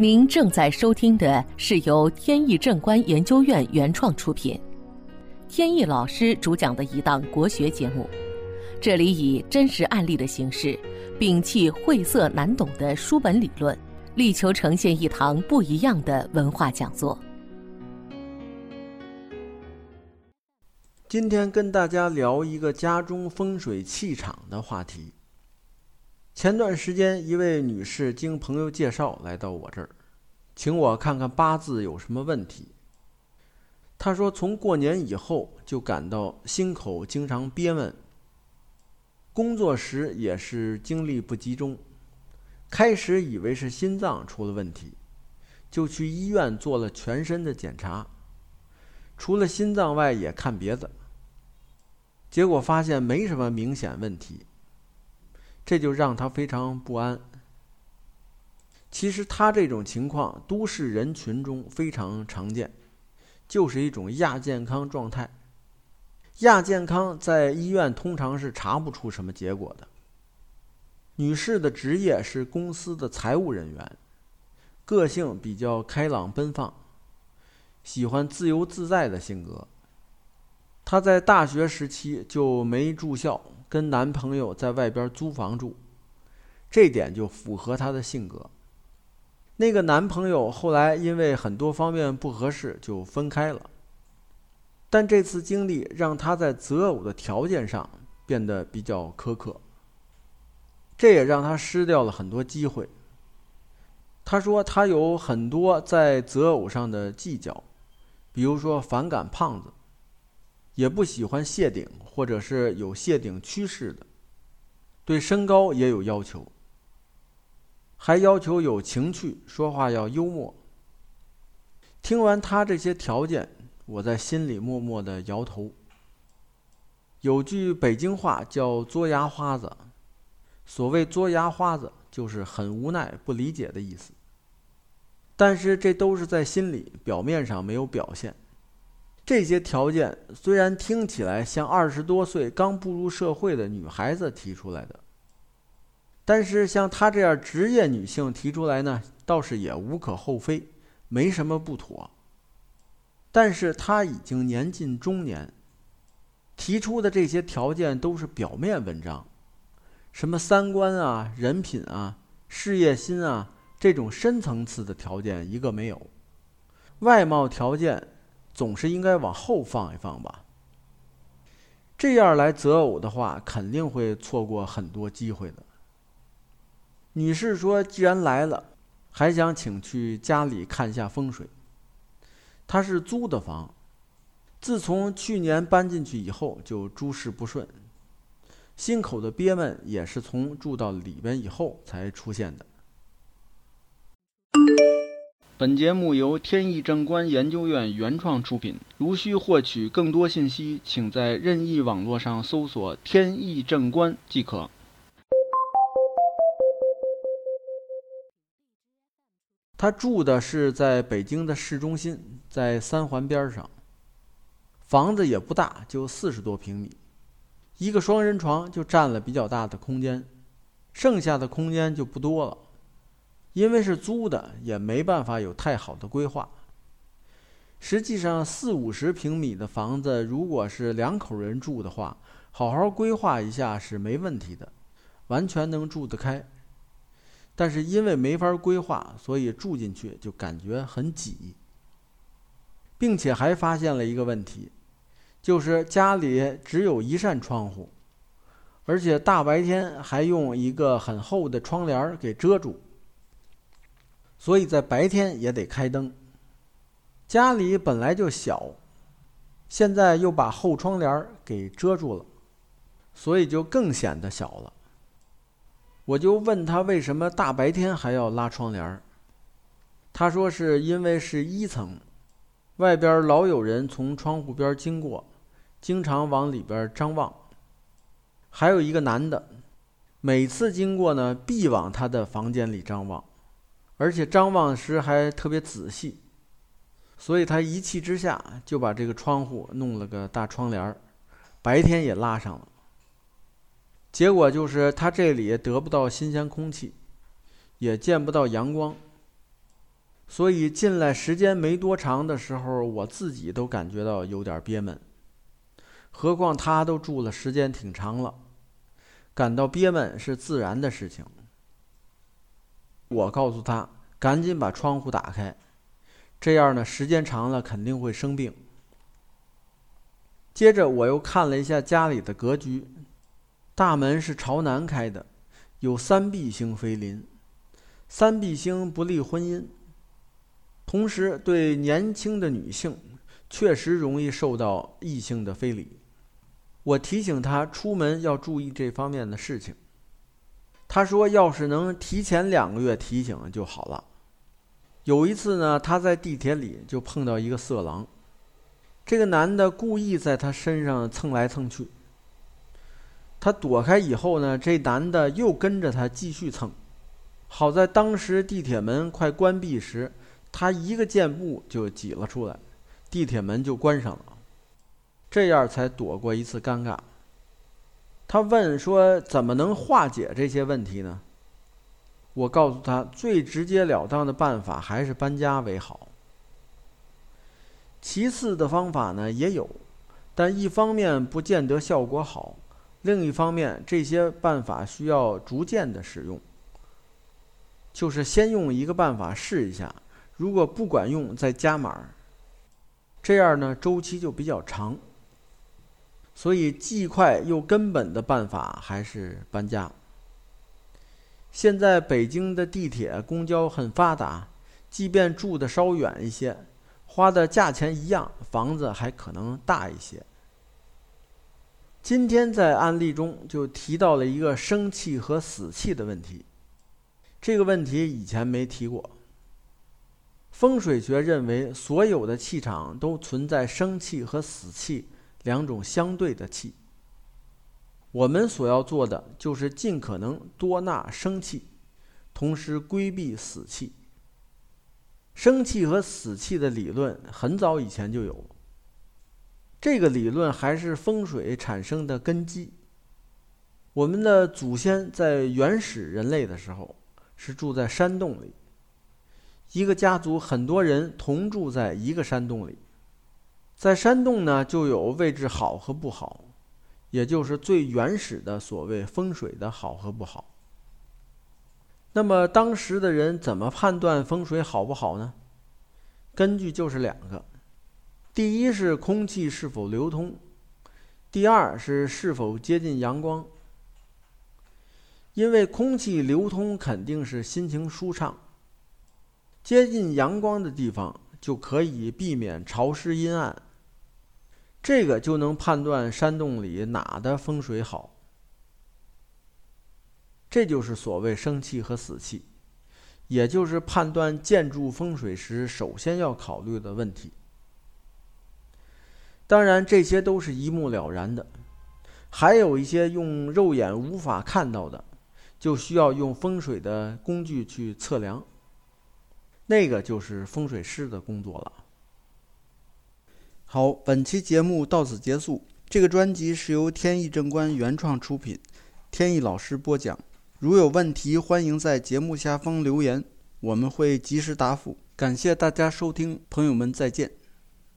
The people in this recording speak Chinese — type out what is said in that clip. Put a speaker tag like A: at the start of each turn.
A: 您正在收听的是由天意正观研究院原创出品，天意老师主讲的一档国学节目。这里以真实案例的形式，摒弃晦涩难懂的书本理论，力求呈现一堂不一样的文化讲座。
B: 今天跟大家聊一个家中风水气场的话题。前段时间，一位女士经朋友介绍来到我这儿，请我看看八字有什么问题。他说，从过年以后就感到心口经常憋闷，工作时也是精力不集中。开始以为是心脏出了问题，就去医院做了全身的检查，除了心脏外也看别的，结果发现没什么明显问题。这就让他非常不安。其实他这种情况，都市人群中非常常见，就是一种亚健康状态。亚健康在医院通常是查不出什么结果的。女士的职业是公司的财务人员，个性比较开朗奔放，喜欢自由自在的性格。她在大学时期就没住校。跟男朋友在外边租房住，这点就符合她的性格。那个男朋友后来因为很多方面不合适就分开了，但这次经历让她在择偶的条件上变得比较苛刻，这也让她失掉了很多机会。她说她有很多在择偶上的计较，比如说反感胖子。也不喜欢谢顶，或者是有谢顶趋势的，对身高也有要求，还要求有情趣，说话要幽默。听完他这些条件，我在心里默默的摇头。有句北京话叫“作牙花子”，所谓“作牙花子”，就是很无奈、不理解的意思。但是这都是在心里，表面上没有表现。这些条件虽然听起来像二十多岁刚步入社会的女孩子提出来的，但是像她这样职业女性提出来呢，倒是也无可厚非，没什么不妥。但是她已经年近中年，提出的这些条件都是表面文章，什么三观啊、人品啊、事业心啊，这种深层次的条件一个没有，外貌条件。总是应该往后放一放吧。这样来择偶的话，肯定会错过很多机会的。女士说：“既然来了，还想请去家里看一下风水。”她是租的房，自从去年搬进去以后，就诸事不顺，心口的憋闷也是从住到里边以后才出现的。本节目由天意正观研究院原创出品。如需获取更多信息，请在任意网络上搜索“天意正观”即可。他住的是在北京的市中心，在三环边上。房子也不大，就四十多平米，一个双人床就占了比较大的空间，剩下的空间就不多了。因为是租的，也没办法有太好的规划。实际上，四五十平米的房子，如果是两口人住的话，好好规划一下是没问题的，完全能住得开。但是因为没法规划，所以住进去就感觉很挤，并且还发现了一个问题，就是家里只有一扇窗户，而且大白天还用一个很厚的窗帘给遮住。所以在白天也得开灯。家里本来就小，现在又把后窗帘给遮住了，所以就更显得小了。我就问他为什么大白天还要拉窗帘他说是因为是一层，外边老有人从窗户边经过，经常往里边张望。还有一个男的，每次经过呢，必往他的房间里张望。而且张望时还特别仔细，所以他一气之下就把这个窗户弄了个大窗帘儿，白天也拉上了。结果就是他这里得不到新鲜空气，也见不到阳光，所以进来时间没多长的时候，我自己都感觉到有点憋闷。何况他都住了时间挺长了，感到憋闷是自然的事情。我告诉他，赶紧把窗户打开，这样呢，时间长了肯定会生病。接着我又看了一下家里的格局，大门是朝南开的，有三碧星飞临，三碧星不利婚姻，同时对年轻的女性确实容易受到异性的非礼。我提醒他出门要注意这方面的事情。他说：“要是能提前两个月提醒就好了。”有一次呢，他在地铁里就碰到一个色狼，这个男的故意在他身上蹭来蹭去。他躲开以后呢，这男的又跟着他继续蹭。好在当时地铁门快关闭时，他一个箭步就挤了出来，地铁门就关上了。这样才躲过一次尴尬。他问说：“怎么能化解这些问题呢？”我告诉他，最直截了当的办法还是搬家为好。其次的方法呢也有，但一方面不见得效果好，另一方面这些办法需要逐渐的使用。就是先用一个办法试一下，如果不管用再加码。这样呢周期就比较长。所以，既快又根本的办法还是搬家。现在北京的地铁、公交很发达，即便住的稍远一些，花的价钱一样，房子还可能大一些。今天在案例中就提到了一个生气和死气的问题，这个问题以前没提过。风水学认为，所有的气场都存在生气和死气。两种相对的气，我们所要做的就是尽可能多纳生气，同时规避死气。生气和死气的理论很早以前就有，这个理论还是风水产生的根基。我们的祖先在原始人类的时候是住在山洞里，一个家族很多人同住在一个山洞里。在山洞呢，就有位置好和不好，也就是最原始的所谓风水的好和不好。那么当时的人怎么判断风水好不好呢？根据就是两个：第一是空气是否流通，第二是是否接近阳光。因为空气流通肯定是心情舒畅，接近阳光的地方就可以避免潮湿阴暗。这个就能判断山洞里哪的风水好，这就是所谓生气和死气，也就是判断建筑风水时首先要考虑的问题。当然，这些都是一目了然的，还有一些用肉眼无法看到的，就需要用风水的工具去测量，那个就是风水师的工作了。好，本期节目到此结束。这个专辑是由天意正观原创出品，天意老师播讲。如有问题，欢迎在节目下方留言，我们会及时答复。感谢大家收听，朋友们再见。